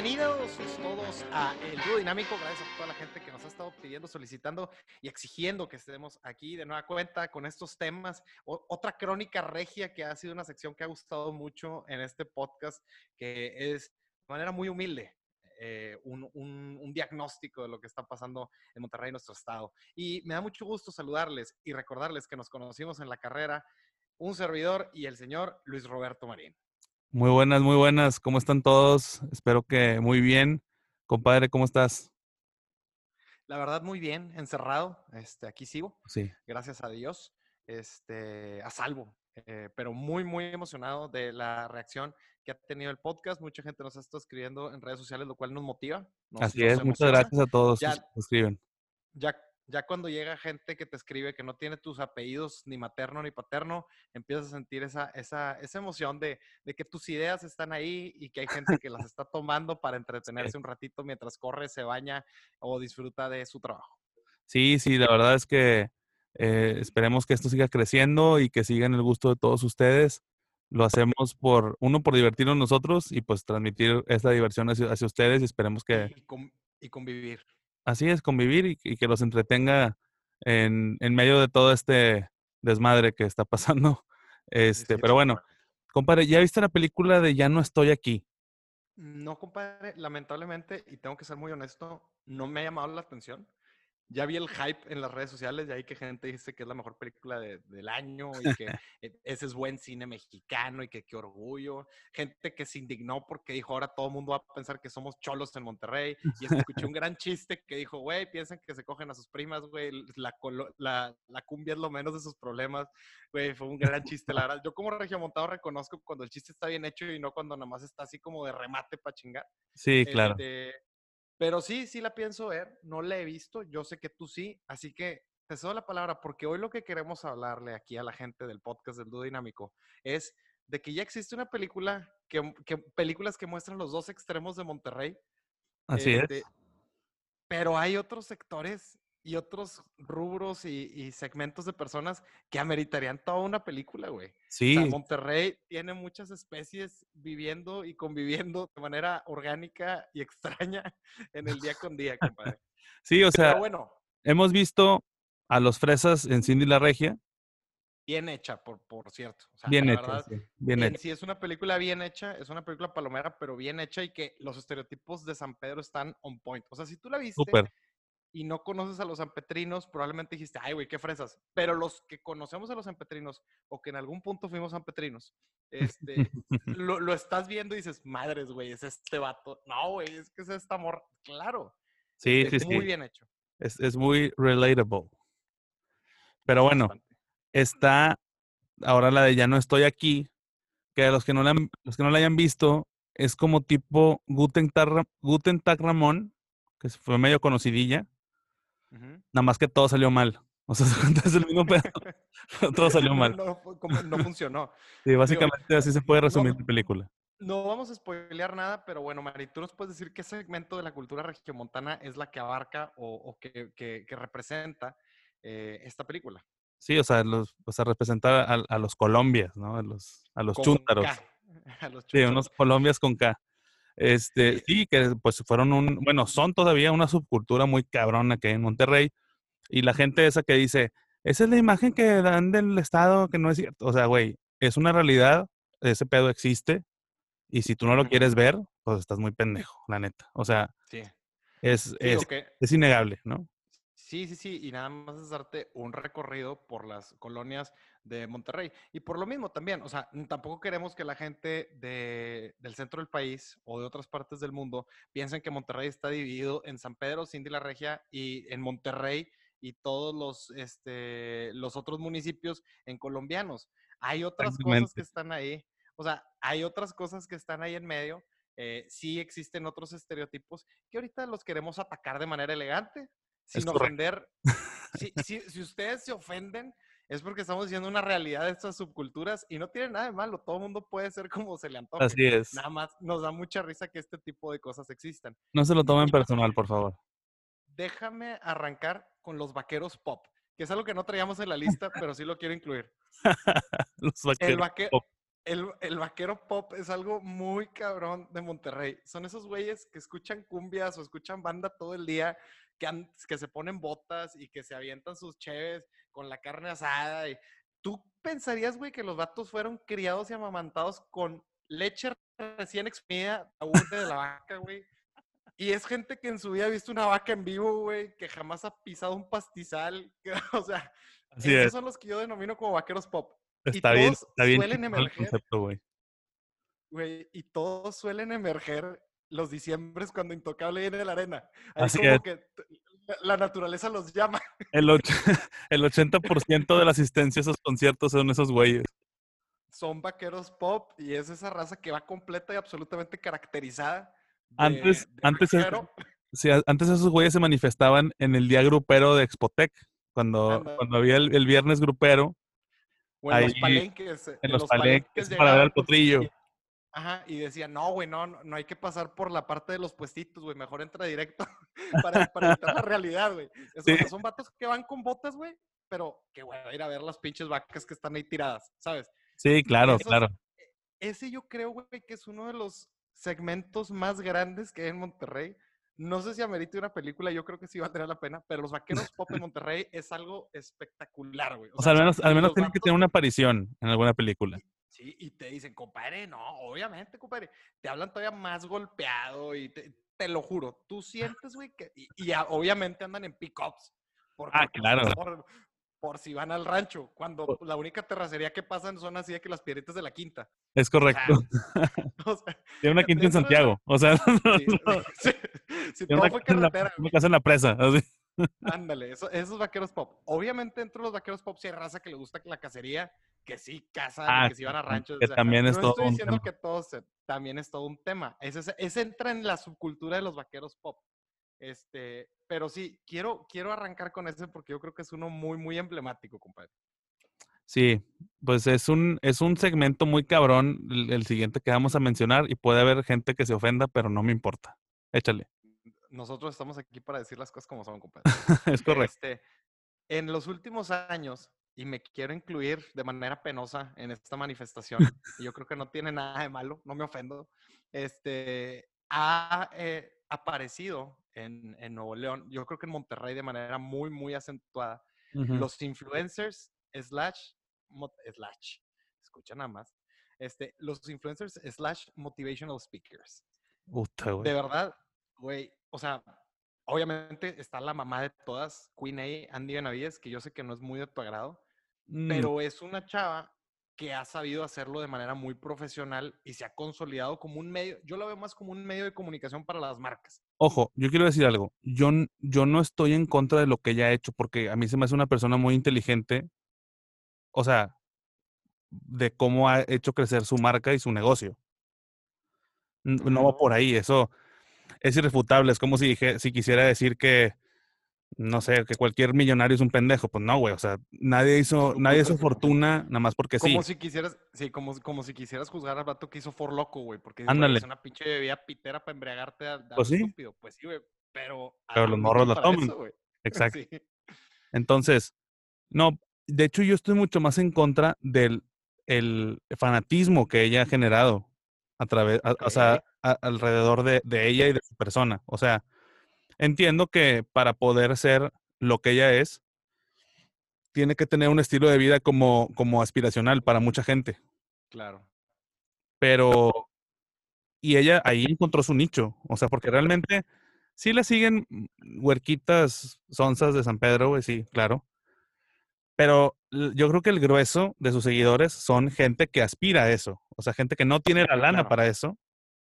Bienvenidos todos a El Dúo Dinámico. Gracias a toda la gente que nos ha estado pidiendo, solicitando y exigiendo que estemos aquí de nueva cuenta con estos temas. otra crónica regia que ha sido una sección que ha gustado mucho en este podcast, que es de manera muy humilde. Eh, un, diagnóstico de lo que está pasando en Monterrey, nuestro estado. Y me da mucho gusto saludarles y recordarles que nos conocimos en la carrera, un servidor y el señor Luis Roberto Marín. Muy buenas, muy buenas. ¿Cómo están todos? Espero que muy bien. Compadre, ¿cómo estás? La verdad, muy bien, encerrado. Este, aquí sigo. Sí. Gracias a Dios. Este, a salvo. Eh, pero muy, muy emocionado de la reacción que ha tenido el podcast. Mucha gente nos ha estado escribiendo en redes sociales, lo cual nos motiva. Así es, muchas gracias a todos ya, que escriben. Ya ya cuando llega gente que te escribe que no tiene tus apellidos ni materno ni paterno, empiezas a sentir esa, esa, esa emoción de, de, que tus ideas están ahí y que hay gente que las está tomando para entretenerse un ratito mientras corre, se baña o disfruta de su trabajo. Sí, sí, la verdad es que eh, esperemos que esto siga creciendo y que siga en el gusto de todos ustedes. Lo hacemos por, uno, por divertirnos nosotros y pues transmitir esta diversión hacia, hacia ustedes y esperemos que... y convivir así es, convivir y, que los entretenga en, en, medio de todo este desmadre que está pasando. Este, pero bueno, compadre, ¿ya viste la película de Ya no estoy aquí? No, compadre, lamentablemente, y tengo que ser muy honesto, no me ha llamado la atención ya vi el hype en las redes sociales, de ahí que gente dice que es la mejor película del año y que e, ese es buen cine mexicano y que qué orgullo. Gente que se indignó porque dijo, ahora todo el mundo va a pensar que somos cholos en Monterrey. Y escuché un gran chiste que dijo, güey, piensan que se cogen a sus primas, güey, la, la, la, cumbia es lo menos de sus problemas. Güey, fue un gran chiste, la verdad. Yo como regiomontado reconozco cuando el chiste está bien hecho y no cuando nada más está así como de remate para chingar. Sí, claro. Este, pero sí, sí la pienso ver, no la he visto, yo sé que tú sí, así que te cedo la palabra porque hoy lo que queremos hablarle aquí a la gente del podcast del Dúo Dinámico es de que ya existe una película, que, películas que muestran los dos extremos de Monterrey. Así es. Este, pero hay otros sectores y otros rubros y, segmentos de personas que ameritarían toda una película, güey. Sí. Monterrey tiene muchas especies viviendo y conviviendo de manera orgánica y extraña en el día con día, compadre. sí, o sea, bueno, hemos visto a los fresas en Cindy la Regia. Bien hecha, por, por cierto. bien hecha, sí. Bien hecha. Sí, es una película bien hecha, es una película palomera, pero bien hecha y que los estereotipos de San Pedro están on point. O sea, si tú la viste, Súper y no conoces a los sanpetrinos, probablemente dijiste, ay, güey, qué fresas. Pero los que conocemos a los sanpetrinos o que en algún punto fuimos sanpetrinos, este, lo, lo, estás viendo y dices, madres, güey, es este vato. No, güey, es que es esta amor. Claro. Sí, es sí, muy bien hecho. Es, es, muy relatable. Pero bueno, está ahora la de Ya no estoy aquí, que a los que no la, los que no la hayan visto, es como tipo Guten Tag, Guten Tag Ramón, que fue medio conocidilla Nada más que todo salió mal. O sea, es el mismo pedo. todo salió mal. No, funcionó. Sí, básicamente así se puede resumir la película. No vamos a spoilear nada, pero bueno, Mari, tú nos puedes decir qué segmento de la cultura regiomontana es la que abarca o, que, que, representa eh, esta película. Sí, o sea, los, o sea representar a, los Colombias, ¿no? A los, a los chúntaros. A los Sí, unos Colombias con K. Este, sí, que pues fueron un, bueno, son todavía una subcultura muy cabrona que hay en Monterrey. Y la gente esa que dice, esa es la imagen que dan del Estado, que no es cierto. O sea, güey, es una realidad, ese pedo existe. Y si tú no lo quieres ver, pues estás muy pendejo, la neta. O sea, es, es, es innegable, ¿no? Sí, sí, sí, y nada más es darte un recorrido por las colonias de Monterrey. Y por lo mismo también, o sea, tampoco queremos que la gente de, del centro del país o de otras partes del mundo piensen que Monterrey está dividido en San Pedro, Cindy la Regia y en Monterrey y todos los, este, los otros municipios en colombianos. Hay otras cosas que están ahí, o sea, hay otras cosas que están ahí en medio. Eh, sí existen otros estereotipos que ahorita los queremos atacar de manera elegante, sin ofender. Si, si, ustedes se ofenden, es porque estamos diciendo una realidad de estas subculturas y no tiene nada de malo. Todo el mundo puede ser como se le antoje. Así es. Nada más nos da mucha risa que este tipo de cosas existan. No se lo tomen personal, por favor. Déjame arrancar con los vaqueros pop, que es algo que no traíamos en la lista, pero sí lo quiero incluir. los vaqueros el, pop. el, el, vaquero pop es algo muy cabrón de Monterrey. Son esos güeyes que escuchan cumbias o escuchan banda todo el día, que, que se ponen botas y que se avientan sus cheves con la carne asada. Y, ¿Tú pensarías, güey, que los vatos fueron criados y amamantados con leche recién exprimida, de la vaca, güey? Y es gente que en su vida ha visto una vaca en vivo, güey, que jamás ha pisado un pastizal. o sea, esos son los que yo denomino como vaqueros pop. Está bien, está bien. Suelen emerger, güey. y todos suelen emerger los diciembres cuando Intocable viene de la arena. Así como que la naturaleza los llama. El, el 80% de la asistencia a esos conciertos son esos güeyes. Son vaqueros pop y es esa raza que va completa y absolutamente caracterizada. antes, antes, antes esos güeyes se manifestaban en el día grupero de Expotec, cuando, cuando había el, viernes grupero. O en los palenques. En, los, palenques, para ver el potrillo. Ajá, y decía, no, güey, no, no hay que pasar por la parte de los puestitos, güey, mejor entra directo para, para evitar la realidad, güey. Son vatos que van con botas, güey, pero que, güey, ir a ver las pinches vacas que están ahí tiradas, ¿sabes? Sí, claro, claro. Ese yo creo, güey, que es uno de los segmentos más grandes que hay en Monterrey. No sé si amerite una película, yo creo que sí va a tener la pena, pero los vaqueros pop en Monterrey es algo espectacular, güey. O, sea, al menos, al menos tienen que tener una aparición en alguna película. Sí, y te dicen, compadre, no, obviamente, compadre. Te hablan todavía más golpeado y te, lo juro, tú sientes, güey, que. Y, obviamente andan en pick-ups. Ah, claro. Por, si van al rancho, cuando la única terracería que pasan son así de que las piedritas de la quinta. Es correcto. Tiene una quinta en Santiago. O sea, si todo fue carretera. Casa en la presa, así. Ándale, eso, esos vaqueros pop. Obviamente, dentro de los vaqueros pop, si hay raza que le gusta la cacería, que sí cazan, ah, que sí van a ranchos. Que también es no estoy diciendo que todos, también es todo un tema. Ese, ese, entra en la subcultura de los vaqueros pop. Este, pero sí, quiero, quiero arrancar con ese porque yo creo que es uno muy, muy emblemático, compadre. Sí, pues es un, es un segmento muy cabrón el, siguiente que vamos a mencionar y puede haber gente que se ofenda, pero no me importa. Échale nosotros estamos aquí para decir las cosas como son, compadre. es correcto. Este, en los últimos años, y me quiero incluir de manera penosa en esta manifestación, y yo creo que no tiene nada de malo, no me ofendo, este, ha eh, aparecido en, en, Nuevo León, yo creo que en Monterrey de manera muy, muy acentuada, los influencers slash, slash, escucha nada más, este, los influencers slash motivational speakers. de verdad, güey, o sea, obviamente está la mamá de todas, Queen A, Andy Benavides, que yo sé que no es muy de tu agrado, mm. pero es una chava que ha sabido hacerlo de manera muy profesional y se ha consolidado como un medio, yo lo veo más como un medio de comunicación para las marcas. Ojo, yo quiero decir algo, yo, yo no estoy en contra de lo que ella ha hecho, porque a mí se me hace una persona muy inteligente, o sea, de cómo ha hecho crecer su marca y su negocio. No va por ahí, eso, es irrefutable. Es como si, dije, si quisiera decir que, no sé, que cualquier millonario es un pendejo. Pues no, güey. O sea, nadie hizo, nadie hizo fortuna nada más porque sí. Como si quisieras, sí, como, como si quisieras juzgar al vato que hizo For Loco, güey. Porque Ándale. es una pinche bebida pitera para embriagarte a, pues sí. estúpido. Pues sí, güey. Pero, pero los morros la toman. Exacto. Entonces, no, de hecho yo estoy mucho más en contra del el fanatismo que ella ha generado a través, o sea, alrededor de, ella y de su persona. O sea, entiendo que para poder ser lo que ella es, tiene que tener un estilo de vida como, como aspiracional para mucha gente. Claro. Pero, y ella ahí encontró su nicho. O sea, porque realmente sí le siguen huerquitas sonzas de San Pedro, sí, claro. Pero yo creo que el grueso de sus seguidores son gente que aspira a eso. O sea, gente que no tiene la lana para eso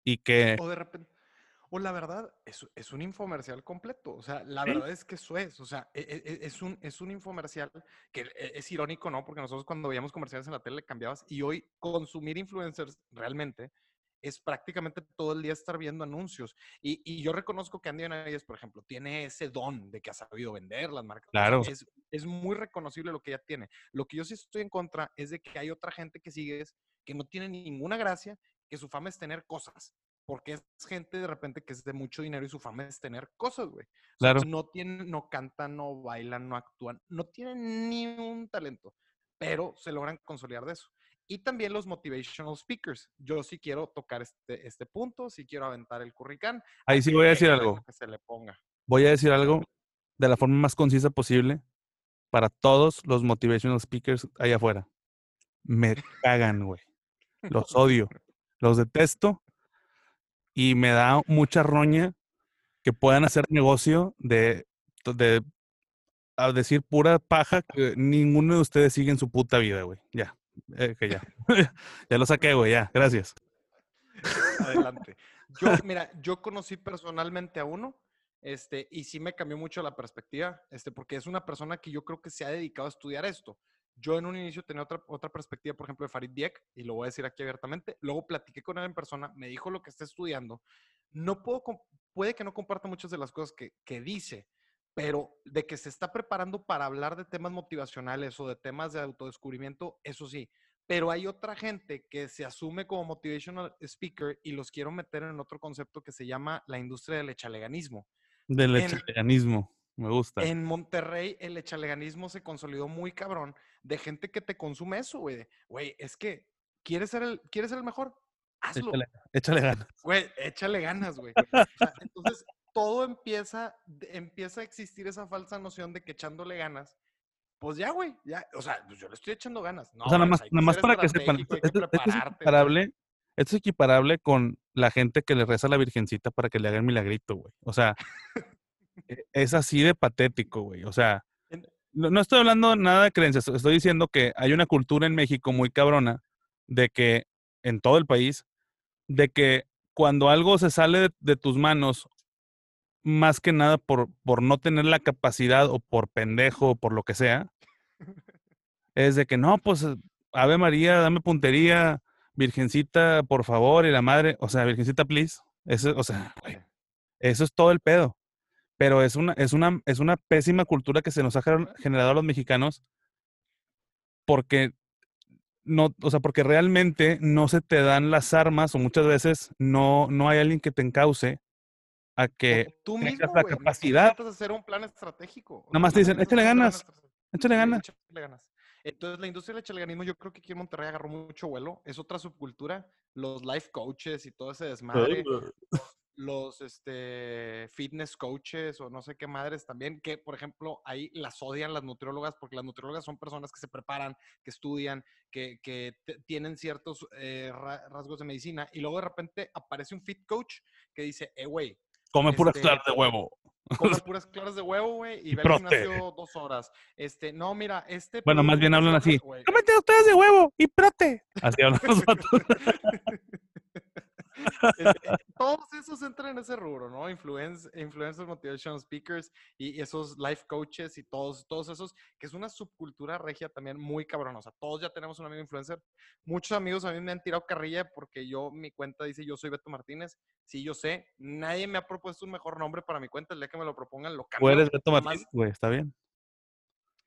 y que... O de repente... O la verdad, es, es un infomercial completo. O sea, la verdad es que eso es. O sea, e, e, e, es, un, es un infomercial que es irónico, ¿no? Porque nosotros cuando veíamos comerciales en la tele cambiabas y hoy consumir influencers realmente es prácticamente todo el día estar viendo anuncios. Y, y yo reconozco que Andy Benavides, por ejemplo, tiene ese don de que ha sabido vender las marcas. Claro. Es, es muy reconocible lo que ella tiene. Lo que yo sí estoy en contra es de que hay otra gente que sigue que no tiene ninguna gracia, que su fama es tener cosas. Porque es gente de repente que es de mucho dinero y su fama es tener cosas, güey. Claro. no tienen, no cantan, no bailan, no actúan, no tienen ni un talento, pero se logran consolidar de eso. y también los motivational speakers. Yo sí quiero tocar este, este punto, sí quiero aventar el curricán. Ahí sí voy a decir algo. Que se le ponga. Voy a decir algo de la forma más concisa posible para todos los motivational speakers allá afuera. Me cagan, güey. Los odio. Los detesto. Y me da mucha roña que puedan hacer negocio de, de a decir pura paja que ninguno de ustedes sigue en su puta vida, güey. Ya. Eh, que ya. ya lo saqué, güey, ya. Gracias. Adelante. Yo, mira, yo conocí personalmente a uno, este, y sí me cambió mucho la perspectiva, este, porque es una persona que yo creo que se ha dedicado a estudiar esto. Yo en un inicio tenía otra, otra perspectiva, por ejemplo, de Farid Diek, y lo voy a decir aquí abiertamente. Luego platiqué con él en persona, me dijo lo que está estudiando. No puedo, puede que no comparta muchas de las cosas que, que dice, pero de que se está preparando para hablar de temas motivacionales o de temas de autodescubrimiento, eso sí. Pero hay otra gente que se asume como motivational speaker y los quiero meter en otro concepto que se llama la industria del echaleganismo. Del echaleganismo, me gusta. En Monterrey el echaleganismo se consolidó muy cabrón de gente que te consume eso, güey. Güey, es que quieres ser el, ¿quieres ser el mejor, hazlo. Échale, ganas. Güey, échale ganas, güey. entonces, todo empieza, empieza a existir esa falsa noción de que echándole ganas, pues ya, güey, ya, o sea, pues yo le estoy echando ganas. No, o sea, nada más, nada más para que sepan, esto, es equiparable, esto es equiparable con la gente que le reza a la virgencita para que le haga el milagrito, güey. O sea, es así de patético, güey. O sea, no, no, estoy hablando nada de creencias, estoy diciendo que hay una cultura en México muy cabrona de que, en todo el país, de que cuando algo se sale de tus manos más que nada por, por no tener la capacidad o por pendejo o por lo que sea, es de que no, pues Ave María, dame puntería, Virgencita, por favor, y la madre, o sea, Virgencita, please. Eso, o sea, eso es todo el pedo. Pero es una, es una, es una pésima cultura que se nos ha generado a los mexicanos porque no, o sea, porque realmente no se te dan las armas o muchas veces no, no hay alguien que te encauce a que tú mismo, la capacidad. de hacer un plan estratégico. Nada más te dicen, échale ganas, échale ganas. ganas. Entonces, la industria del echaleganismo, yo creo que aquí en Monterrey agarró mucho vuelo. Es otra subcultura. Los life coaches y todo ese desmadre. Los este, fitness coaches o no sé qué madres también, que por ejemplo ahí las odian las nutriólogas porque las nutriólogas son personas que se preparan, que estudian, que, que tienen ciertos eh, rasgos de medicina y luego de repente aparece un fit coach que dice, eh, güey, Come puras este, claras de huevo. Come puras claras de huevo, güey, y, y ve al gimnasio dos horas. Este, no, mira, este... Bueno, más bien hablan así. Cómete dos claras de huevo y prote. Así hablan los todos esos entran en ese rubro, ¿no? Influence, influencers, motivational speakers y, esos life coaches y todos, todos esos, que es una subcultura regia también muy cabronosa. Todos ya tenemos un amigo influencer. Muchos amigos a mí me han tirado carrilla porque yo, mi cuenta dice yo soy Beto Martínez. Sí, yo sé. Nadie me ha propuesto un mejor nombre para mi cuenta. El día que me lo propongan, lo cambio. Puedes Beto Martínez, güey, está bien.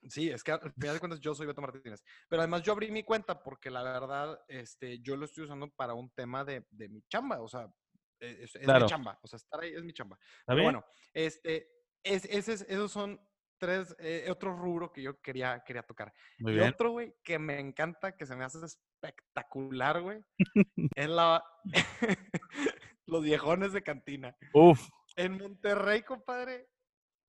Sí, es que al final de cuentas yo soy Beto Martínez. Pero además yo abrí mi cuenta porque la verdad, este, yo lo estoy usando para un tema de, de mi chamba. O sea, e, es, mi chamba. O sea, estar ahí es mi chamba. Pero bueno, este, es, esos son tres, eh, otro rubro que yo quería, quería tocar. y otro, güey, que me encanta, que se me hace espectacular, güey, es la... los viejones de cantina. Uf. En Monterrey, compadre,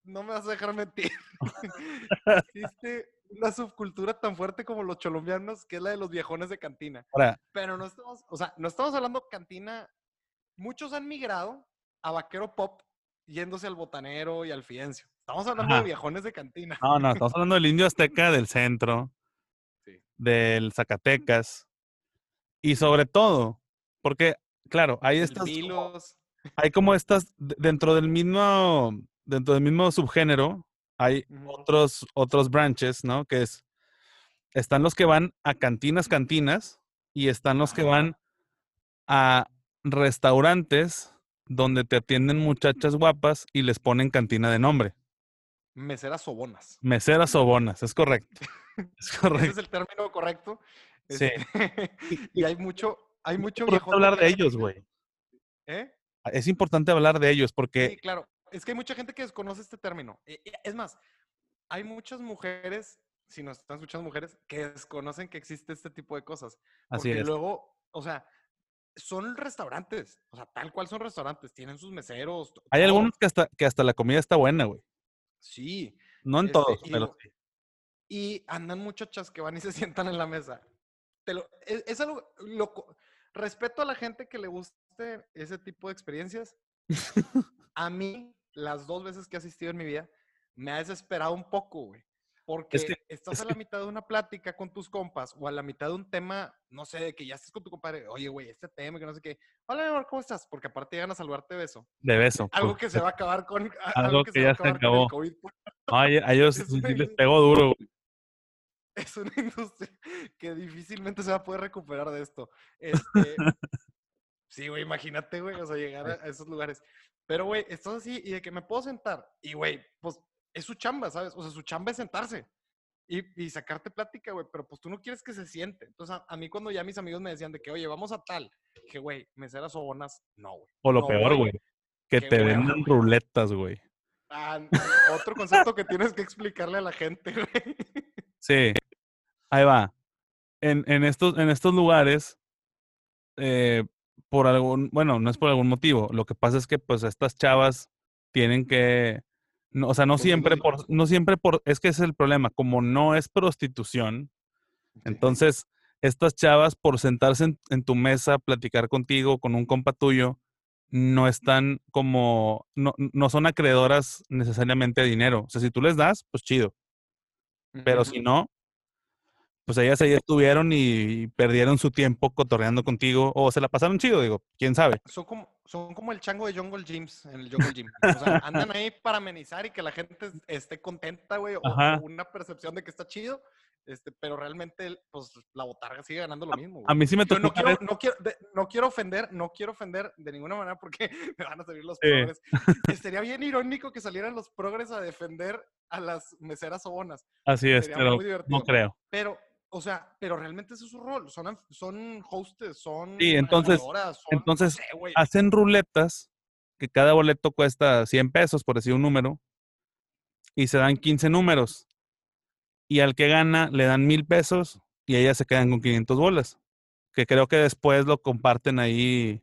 no me vas a dejar mentir. Existe una subcultura tan fuerte como los colombianos, que es la de los viejones de cantina. Pero no estamos, o sea, no estamos hablando cantina. Muchos han migrado a vaquero pop yéndose al botanero y al fidencio. Estamos hablando de viejones de cantina. No, no, estamos hablando del indio azteca del centro, del Zacatecas. Y sobre todo, porque, claro, hay estas. Hay como estas, dentro del mismo dentro del mismo subgénero hay otros, otros branches, ¿no? Que es, están los que van a cantinas, cantinas, y están los que van a restaurantes donde te atienden muchachas guapas y les ponen cantina de nombre. Meseras sobonas. Meseras sobonas, es correcto. Es correcto. Ese es el término correcto. Sí. Este, y hay mucho, hay mucho viejo. hablar de ellos, güey. ¿Eh? Es importante hablar de ellos porque. Sí, claro es que hay mucha gente que desconoce este término. E, e, es más, hay muchas mujeres si nos están escuchando mujeres, que desconocen que existe este tipo de cosas. Porque Así luego, o sea, son restaurantes, o sea, tal cual son restaurantes, tienen sus meseros. Hay algunos que hasta, que hasta la comida está buena, güey. Sí. No en todos, este, pero sí. Y andan muchachas que van y se sientan en la mesa. Te lo, e, es, algo, respeto a la gente que le guste ese tipo de experiencias. a mí, las dos veces que he asistido en mi vida, me ha desesperado un poco, güey. Porque estás a la mitad de una plática con tus compas o a la mitad de un tema, no sé, de que ya estás con tu compadre, oye, güey, este tema, que no sé qué. Hola, mi amor, ¿cómo estás? Porque aparte llegan a saludarte de beso. De beso. Algo que se va a acabar con. Algo, que, ya se, acabó. Con el COVID. Ay, a ellos les pegó duro. Es una industria que difícilmente se va a poder recuperar de esto. Este, sí, güey, imagínate, güey, o sea, llegar a esos lugares. Pero, güey, estás así y de que me puedo sentar. Y, güey, pues es su chamba, ¿sabes? O sea, su chamba es sentarse y, y sacarte plática, güey, pero pues tú no quieres que se siente. Entonces, a, mí cuando ya mis amigos me decían de que, oye, vamos a tal, que, güey, meseras o bonas, no, güey. O lo peor, güey, que te vendan ruletas, güey. Ah, otro concepto que tienes que explicarle a la gente, güey. Sí, ahí va. En, en, estos, en estos lugares, eh, por algún, bueno, no es por algún motivo. Lo que pasa es que, pues, estas chavas tienen que no, o sea, no siempre por, no siempre por, es que ese es el problema, como no es prostitución, entonces estas chavas por sentarse en, tu mesa, platicar contigo, con un compa tuyo, no están como, no, no son acreedoras necesariamente de dinero. O sea, si tú les das, pues chido. Pero si no, pues ellas ahí estuvieron y perdieron su tiempo cotorreando contigo o se la pasaron chido, digo, quién sabe. Son como, son como el chango de Jungle Gyms en el Jungle Gym. O sea, andan ahí para amenizar y que la gente esté contenta, güey, o, una percepción de que está chido. Este, pero realmente, pues, la botarga sigue ganando lo mismo. A mí sí me tocó. No quiero, no, quiero, no quiero ofender, no quiero ofender de ninguna manera porque me van a salir los progres. Sería bien irónico que salieran los progres a defender a las meseras obonas. Así es, pero no creo. Pero, o sea, pero realmente ese es su rol. Son, son hostes, son. Sí, entonces, entonces hacen ruletas que cada boleto cuesta 100 pesos, por decir un número, y se dan 15 números. Y al que gana le dan mil pesos y ellas se quedan con 500 bolas. Que creo que después lo comparten ahí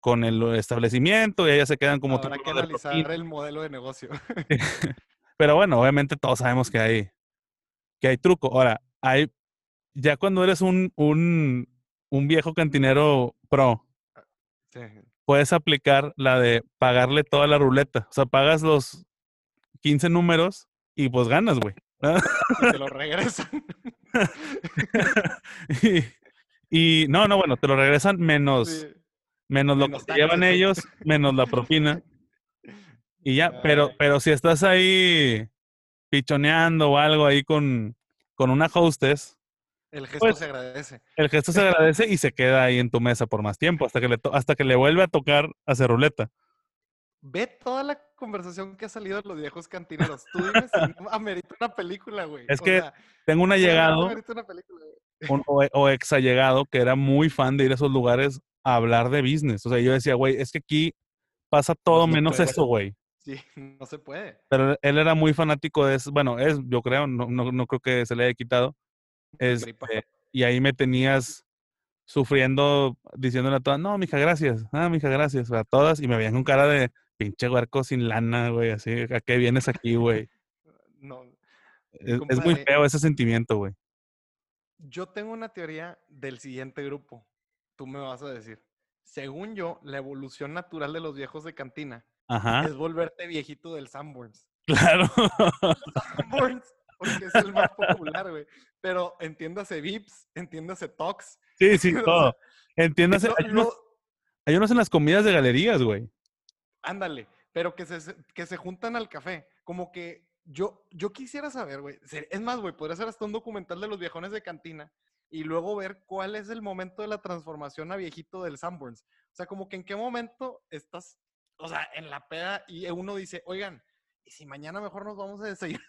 con el establecimiento y ellas se quedan como. Habrá que analizar el modelo de negocio. pero bueno, obviamente todos sabemos que hay, que hay truco. Ahora, hay ya cuando eres un, un, un viejo cantinero pro, puedes aplicar la de pagarle toda la ruleta. O sea, pagas los 15 números y pues ganas, güey. Te lo regresan. y, no, no, bueno, te lo regresan menos, menos, lo que te llevan ellos, menos la propina. Y ya, pero, pero si estás ahí pichoneando o algo ahí con, con una hostess, el gesto pues, se agradece. El gesto se agradece y se queda ahí en tu mesa por más tiempo, hasta que le, hasta que le vuelve a tocar hacer ruleta. Ve toda la conversación que ha salido de los viejos cantineros. Tú dime si amerita una película, güey. Es que tengo un allegado, un, o, o ex allegado, que era muy fan de ir a esos lugares a hablar de business. O sea, yo decía, güey, es que aquí pasa todo menos eso, güey. Sí, no se puede. Pero él era muy fanático de eso. Bueno, es, yo creo, no, no, no creo que se le haya quitado este, y ahí me tenías sufriendo, diciéndole a todas, no, mija, gracias, ah, mija, gracias, a todas, y me veían con cara de pinche huerco sin lana, güey, así, ¿a qué vienes aquí, güey? No. Es, muy feo ese sentimiento, güey. Yo tengo una teoría del siguiente grupo. Tú me vas a decir. Según yo, la evolución natural de los viejos de cantina es volverte viejito del Sanborns. Claro. Sanborns porque es el más popular, güey. Pero entiéndase Vips, entiéndase Tox. Sí, sí, todo. Entiéndase. hay, unos, en las comidas de galerías, güey. Ándale, pero que se, que se juntan al café. Como que yo, yo quisiera saber, güey. Es más, güey, podría ser hasta un documental de los viejones de cantina y luego ver cuál es el momento de la transformación a viejito del Sanborns. O sea, como que en qué momento estás, o sea, en la peda y uno dice, oigan, ¿y si mañana mejor nos vamos a desayunar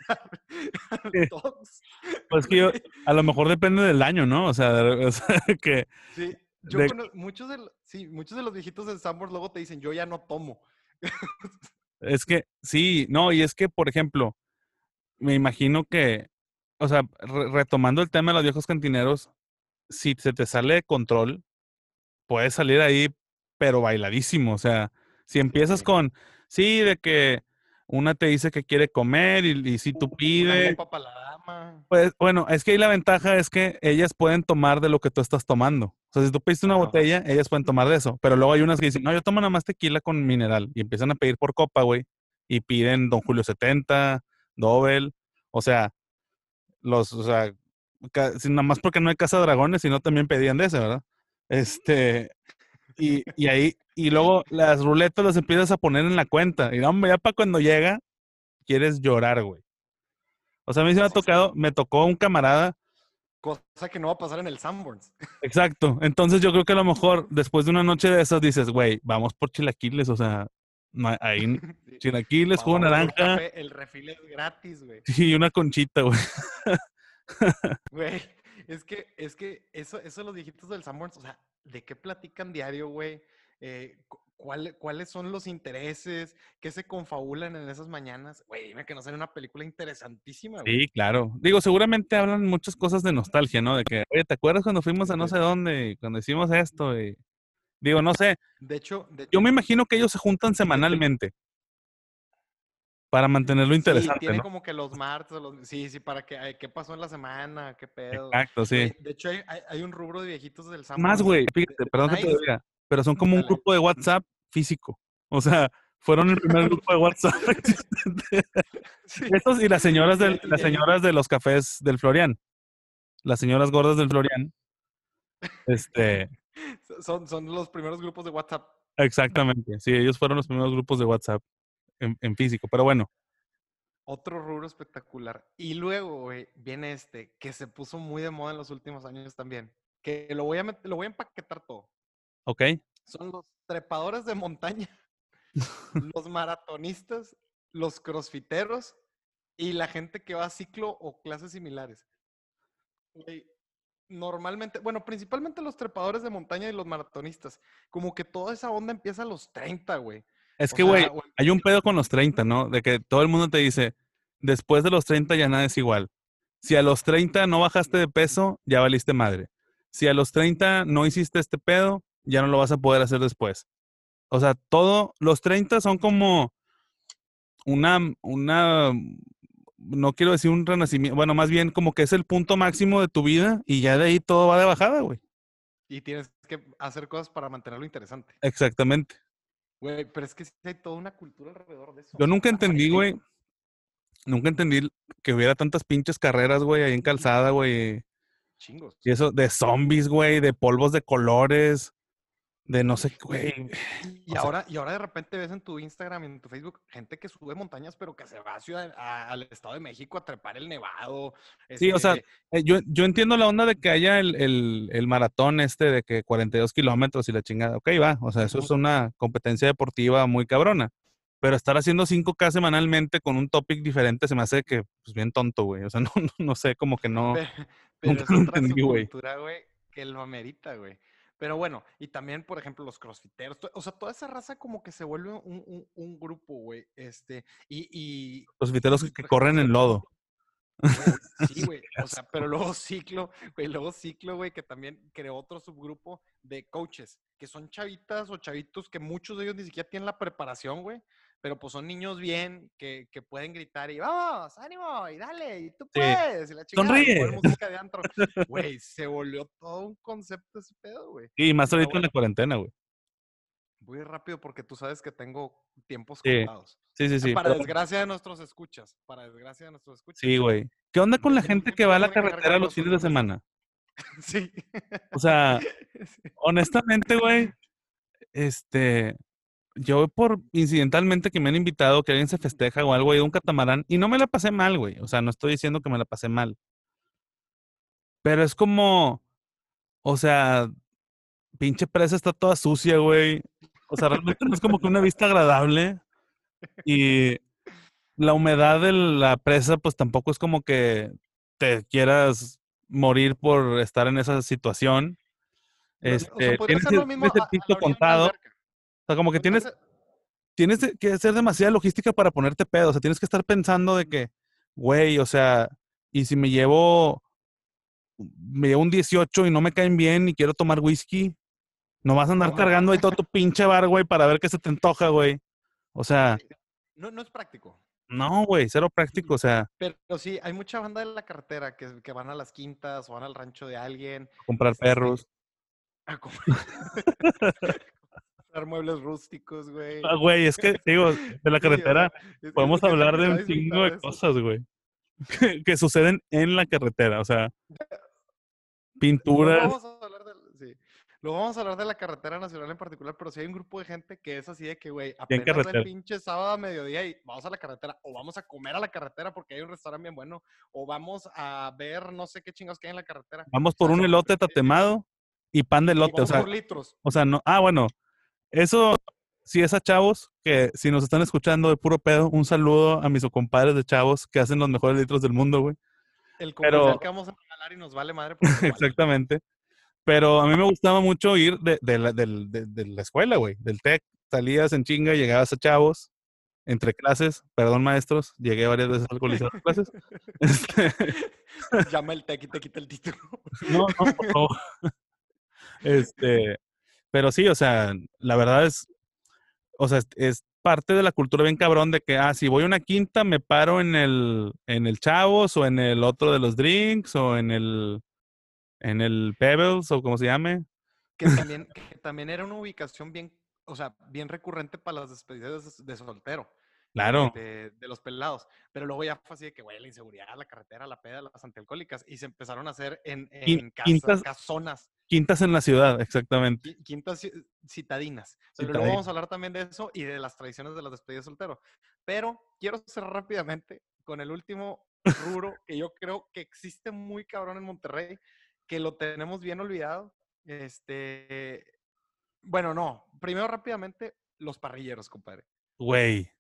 todos? Pues que yo, a lo mejor depende del año, ¿no? O sea, que... Sí, yo muchos, de, sí, muchos de los viejitos del Sambors luego te dicen, yo ya no tomo. es que, sí, no, y es que, por ejemplo, me imagino que, o sea, retomando el tema de los viejos cantineros, si se te sale de control, puedes salir ahí, pero bailadísimo. O sea, si empiezas con, sí, de que una te dice que quiere comer y, si tú pides. Pues bueno, es que ahí la ventaja es que ellas pueden tomar de lo que tú estás tomando. O sea, si tú pediste una botella, ellas pueden tomar de eso. Pero luego hay unas que dicen, no, yo tomo nada más tequila con mineral. Y empiezan a pedir por copa, güey. Y piden Don Julio 70, Dobel. O sea, los, o sea, nada más porque no hay casa de dragones, sino también pedían de ese, ¿verdad? Este, y, y, ahí, y luego las ruletas las empiezas a poner en la cuenta. Y no, ya para cuando llega, quieres llorar, güey. O sea, a mí se me ha tocado, me tocó un camarada. Cosa que no va a pasar en el Sanborns. Exacto. Entonces yo creo que a lo mejor después de una noche de esas dices, güey, vamos por chilaquiles, o sea, no, ahí chilaquiles, jugo naranja. el refil es gratis, güey. Sí, una conchita, güey. Güey, es que, es que eso, eso los viejitos del Sanborns, o sea, ¿de qué platican diario, güey? Eh, ¿Cuáles son los intereses? ¿Qué se confabulan en esas mañanas? Güey, dime que no sale una película interesantísima, güey. Sí, claro. Digo, seguramente hablan muchas cosas de nostalgia, ¿no? De que, oye, ¿te acuerdas cuando fuimos a no sé dónde? Cuando hicimos esto. Y... Digo, no sé. De hecho, yo me imagino que ellos se juntan semanalmente para mantenerlo interesante. Sí, tiene como que los martes, los, sí, sí, para que, ¿qué pasó en la semana? ¿Qué pedo? Exacto, sí. De hecho, hay, hay, un rubro de viejitos del Samsung. Más, güey, fíjate, perdón que te diga, pero son como un grupo de WhatsApp físico. O sea, fueron el primer grupo de WhatsApp existente. Estos y las señoras, de, las señoras de los cafés del Florian. Las señoras gordas del Florian. Este. Son, son los primeros grupos de WhatsApp. Exactamente. Sí, ellos fueron los primeros grupos de WhatsApp en, físico. Pero bueno. Otro rubro espectacular. Y luego, viene este, que se puso muy de moda en los últimos años también. Que lo voy a, lo voy a empaquetar todo. Ok. Son los trepadores de montaña, los maratonistas, los crossfiteros y la gente que va a ciclo o clases similares. normalmente, bueno, principalmente los trepadores de montaña y los maratonistas. Como que toda esa onda empieza a los 30, güey. Es que, güey, hay un pedo con los 30, ¿no? De que todo el mundo te dice, después de los 30 ya nada es igual. Si a los 30 no bajaste de peso, ya valiste madre. Si a los 30 no hiciste este pedo, ya no lo vas a poder hacer después. O sea, todo, los 30 son como una, una, no quiero decir un renacimiento, bueno, más bien como que es el punto máximo de tu vida y ya de ahí todo va de bajada, güey. Y tienes que hacer cosas para mantenerlo interesante. Exactamente. Güey, pero es que hay toda una cultura alrededor de eso. Yo nunca entendí, güey, nunca entendí que hubiera tantas pinches carreras, güey, ahí en calzada, güey. Chingos. Y eso de zombies, güey, de polvos de colores de no sé, güey. Y ahora, y ahora de repente ves en tu Instagram y en tu Facebook gente que sube montañas, pero que se va a ciudad, al Estado de México a trepar el nevado. Sí, o sea, este eh, yo, yo entiendo la onda de que haya el, el, el, maratón este de que 42 kilómetros y la chingada. Ok, va. O sea, eso es una competencia deportiva muy cabrona. Pero estar haciendo 5K semanalmente con un topic diferente se me hace que, pues bien tonto, güey. O sea, no, no, sé, como que no. Pero, es otra güey. Que lo amerita, güey. Pero bueno, y también, por ejemplo, los crossfiteros, o sea, toda esa raza como que se vuelve un, grupo, güey. Este, y. y los crossfiteros que, corren en lodo. sí, güey. O sea, pero luego ciclo, güey, luego ciclo, güey, que también creó otro subgrupo de coaches, que son chavitas o chavitos que muchos de ellos ni siquiera tienen la preparación, güey, pero pues son niños bien que, que, pueden gritar y vamos, ánimo, y dale, y tú puedes, y la chica Sonríe. música de antro. Güey, se volvió todo un concepto ese pedo, güey. Y más ahorita en la cuarentena, güey. Voy rápido porque tú sabes que tengo tiempos contados. Sí, sí, sí. Para desgracia de nuestros escuchas. Para desgracia de nuestros escuchas. Sí, güey. ¿Qué onda con la gente que va a la carretera los fines de semana? Sí. O sea, honestamente, güey, este, yo por incidentalmente que me han invitado, que alguien se festeja o algo, he ido a un catamarán y no me la pasé mal, güey. O sea, no estoy diciendo que me la pasé mal. Pero es como, o sea, pinche presa está toda sucia, güey. O sea, realmente no es como que una vista agradable. Y la humedad de la presa, pues tampoco es como que te quieras morir por estar en esa situación. Este, tienes, el contado. O sea, como que tienes, tienes que hacer demasiada logística para ponerte pedo. O sea, tienes que estar pensando de que, güey, o sea, Y si me llevo, me llevo un 18 y no me caen bien y quiero tomar whisky, no vas a andar cargando ahí todo tu pinche bar, güey, para ver qué se te antoja, güey. O sea. No, no es práctico. No, güey, cero práctico, o sea. Pero, sí, hay mucha banda en la carretera que, que, van a las quintas o van al rancho de alguien. A comprar perros. A comprar, muebles rústicos, güey. Ah, güey, es que, digo, de la carretera podemos hablar de un chingo de cosas, güey. Que, suceden en la carretera, o sea. Pinturas. Vamos a hablar de, sí. Luego vamos a hablar de la carretera nacional en particular, pero si hay un grupo de gente que es así de que, güey, apenas el pinche sábado a mediodía y vamos a la carretera, o vamos a comer a la carretera porque hay un restaurante bien bueno, o vamos a ver no sé qué chingados que hay en la carretera. Vamos por un elote tatemado y pan de elote, o sea. litros. O sea, no, ah, bueno, eso sí es a chavos que si nos están escuchando de puro pedo, un saludo a mis compadres de chavos que hacen los mejores litros del mundo, güey. El comercial que vamos a regalar y nos vale madre. Exactamente. Pero a mí me gustaba mucho ir de, la, de, la, escuela, güey, del TEC. Salías en chinga, llegabas a chavos, entre clases, perdón maestros, llegué varias veces alcoholizado a clases. Este Llama el TEC y te quita el título. No, no, por favor. Este, pero sí, o sea, la verdad es, o sea, es, parte de la cultura bien cabrón de que, ah, si voy a una quinta, me paro en el, en el Chavos o en el otro de los drinks o en el, en el Pebbles o como se llame. Que también, que también era una ubicación bien, o sea, bien recurrente para las despedidas de soltero. Claro. De, los pelados. Pero luego ya fue así de que, güey, la inseguridad, la carretera, la peda, las antialcohólicas. Y se empezaron a hacer en, en quintas, casonas. Quintas en la ciudad, exactamente. Quintas citadinas. Pero luego vamos a hablar también de eso y de las tradiciones de las despedidas soltero. Pero quiero cerrar rápidamente con el último rubro que yo creo que existe muy cabrón en Monterrey, que lo tenemos bien olvidado. Este, bueno, no. Primero rápidamente, los parrilleros, compadre. Güey.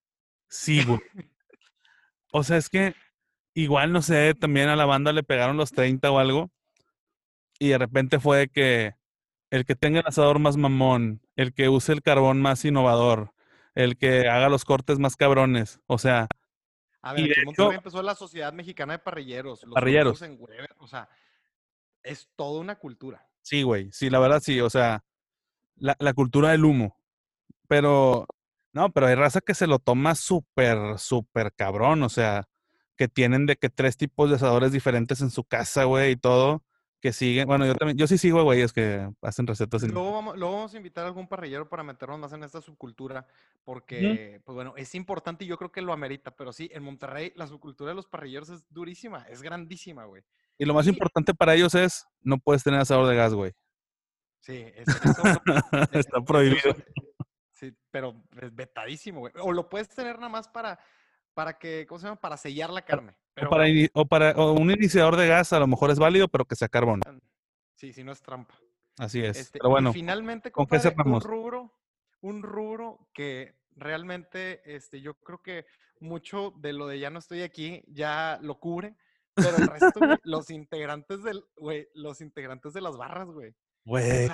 Sí, güey. O sea, es que igual, no sé, también a la banda le pegaron los 30 o algo. Y de repente fue que el que tenga el asador más mamón, el que use el carbón más innovador, el que haga los cortes más cabrones. O sea. A ver, empezó la Sociedad Mexicana de Parrilleros. Los parrilleros. En o sea, es toda una cultura. Sí, güey. Sí, la verdad sí. O sea, la, la cultura del humo. Pero no, pero hay raza que se lo toma súper, súper cabrón. O sea, que tienen de que tres tipos de asadores diferentes en su casa, güey, y todo. Que siguen. Bueno, yo también, yo sí sigo, güey, es que hacen recetas. Luego, vamos, luego vamos a invitar a algún parrillero para meternos más en esta subcultura, porque, pues bueno, es importante y yo creo que lo amerita, pero sí, en Monterrey la subcultura de los parrilleros es durísima, es grandísima, güey. Y lo más importante para ellos es, no puedes tener asador de gas, güey. Sí, está prohibido pero es vetadísimo, güey. O lo puedes tener nada más para, para que, ¿cómo se llama? Para sellar la carne. o, para, o para un iniciador de gas a lo mejor es válido, pero que sea carbón. Sí, si no es trampa. Así es. Este, pero bueno, finalmente, ¿con qué un rubro, un rubro que realmente, este, yo creo que mucho de lo de ya no estoy aquí ya lo cubre, pero el resto, los integrantes del, güey, los integrantes de las barras, güey. Güey.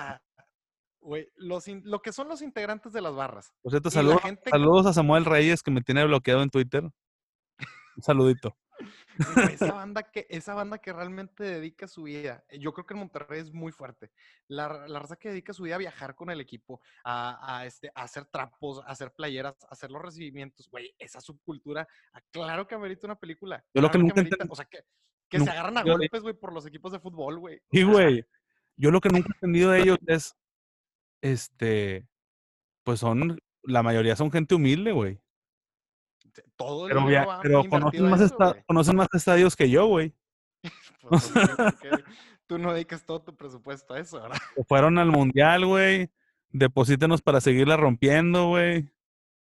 Güey, lo que son los integrantes de las barras. Por cierto, saludos, saludos a Samuel Reyes que me tiene bloqueado en Twitter. Un saludito. esa, banda que, esa banda que realmente dedica su vida, eh, yo creo que en Monterrey es muy fuerte. La, la raza que dedica su vida a viajar con el equipo, a, este, a hacer trapos, a hacer playeras, a hacer los recibimientos, güey, esa subcultura, ah, claro que amerita una película. Yo lo que nunca O sea, que, que se agarran a golpes, güey, por los equipos de fútbol, güey. Sí, güey. Yo lo que nunca he entendido de ellos es este, pues son, la mayoría son gente humilde, güey. Todo el pero, pero conocen, más conocen más estadios que yo, güey. Pues, tú no dedicas todo tu presupuesto a eso, ¿verdad? Fueron al mundial, güey. Deposítenos para seguirla rompiendo, güey.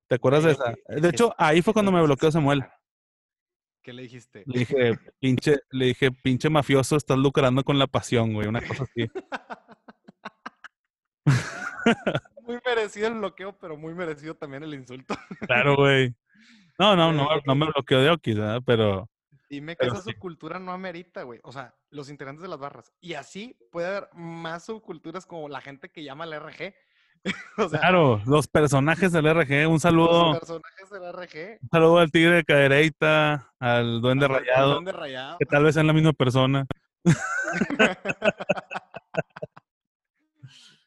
¿Te acuerdas de esa? De hecho, ahí fue cuando me bloqueó Samuel. ¿Qué le dijiste? Le dije, pinche, le dije, pinche mafioso, estás lucrando con la pasión, güey. Una cosa así. muy merecido el bloqueo, pero muy merecido también el insulto. Claro, güey. No, no, no, no me bloqueó de Oquis, ¿verdad? Pero. Dime que esa subcultura no amerita, güey. O sea, los integrantes de las barras. Y así puede haber más subculturas como la gente que llama al RG. claro, los personajes del RG. Un saludo. Los personajes es el RG. Un saludo al tigre de cadereita, al duende rayado. duende rayado. Que tal vez sean la misma persona.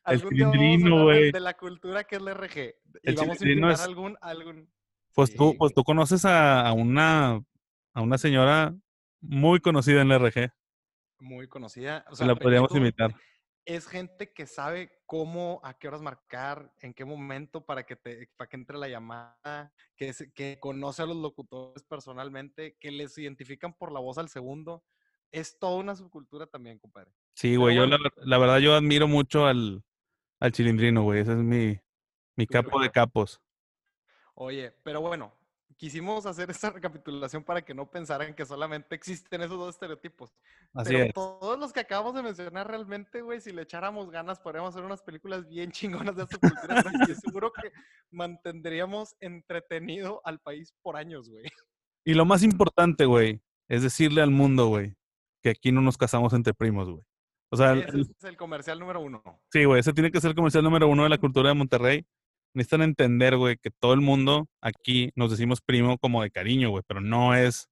El cilindrino, güey. De la cultura que es el RG. Y vamos a invitar algún, algún. Pues tú, pues tú conoces a, una a una señora muy conocida en el RG. Muy conocida. O sea, la podríamos imitar. Es gente que sabe cómo, a qué horas marcar, en qué momento para que te, para que entre la llamada, que, que conoce a los locutores personalmente, que les identifican por la voz al segundo. Es toda una subcultura también, compadre. Sí, güey, yo la, verdad yo admiro mucho al, al chilindrino, güey. Ese es mi, mi capo de capos. Oye, pero bueno, quisimos hacer esta recapitulación para que no pensaran que solamente existen esos dos estereotipos. Así Pero todos los que acabamos de mencionar realmente, güey, si le echáramos ganas, podríamos hacer unas películas bien chingonas de esta cultura. y seguro que mantendríamos entretenido al país por años, güey. Y lo más importante, güey, es decirle al mundo, güey, que aquí no nos casamos entre primos, güey. O sea, ese es el comercial número uno. Sí, güey, ese tiene que ser el comercial número uno de la cultura de Monterrey necesitan entender, güey, que todo el mundo aquí nos decimos primo como de cariño, güey, pero no es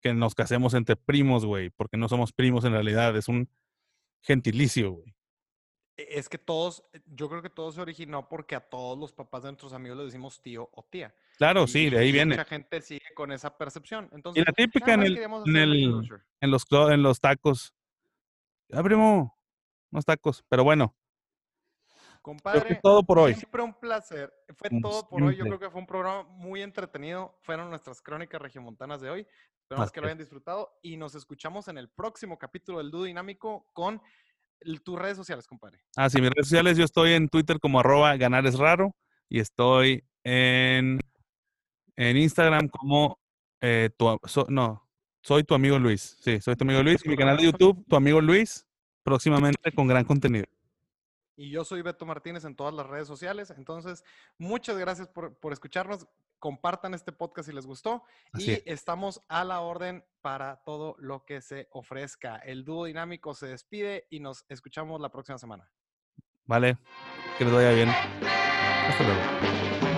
que nos casemos entre primos, güey, porque no somos primos en realidad, es un gentilicio, güey. E, es que todos, eh, yo creo que todo se originó porque a todos los papás de nuestros amigos les decimos tío o tía. Claro, sí, de ahí viene. Mucha gente sigue con esa percepción. Entonces, y la típica en, el, en, el, en, los, en los tacos. Ah, primo, unos tacos. Pero bueno, Compadre, todo por hoy. Siempre un placer. Fue todo por hoy. Yo creo que fue un programa muy entretenido. Fueron nuestras crónicas regiomontanas de hoy. Esperamos que lo hayan disfrutado y nos escuchamos en el próximo capítulo del Dúo Dinámico con tus redes sociales, compadre. Ah, sí, mis redes sociales. Yo estoy en Twitter como arroba ganar es raro y estoy en, en Instagram como eh, tu, no, soy tu amigo Luis. Sí, soy tu amigo Luis. Y mi canal de YouTube, tu amigo Luis, próximamente con gran contenido y yo soy Beto Martínez en todas las redes sociales. Entonces, muchas gracias por, escucharnos. Compartan este podcast si les gustó y estamos a la orden para todo lo que se ofrezca. El dúo dinámico se despide y nos escuchamos la próxima semana. Vale, que les vaya bien. Hasta luego.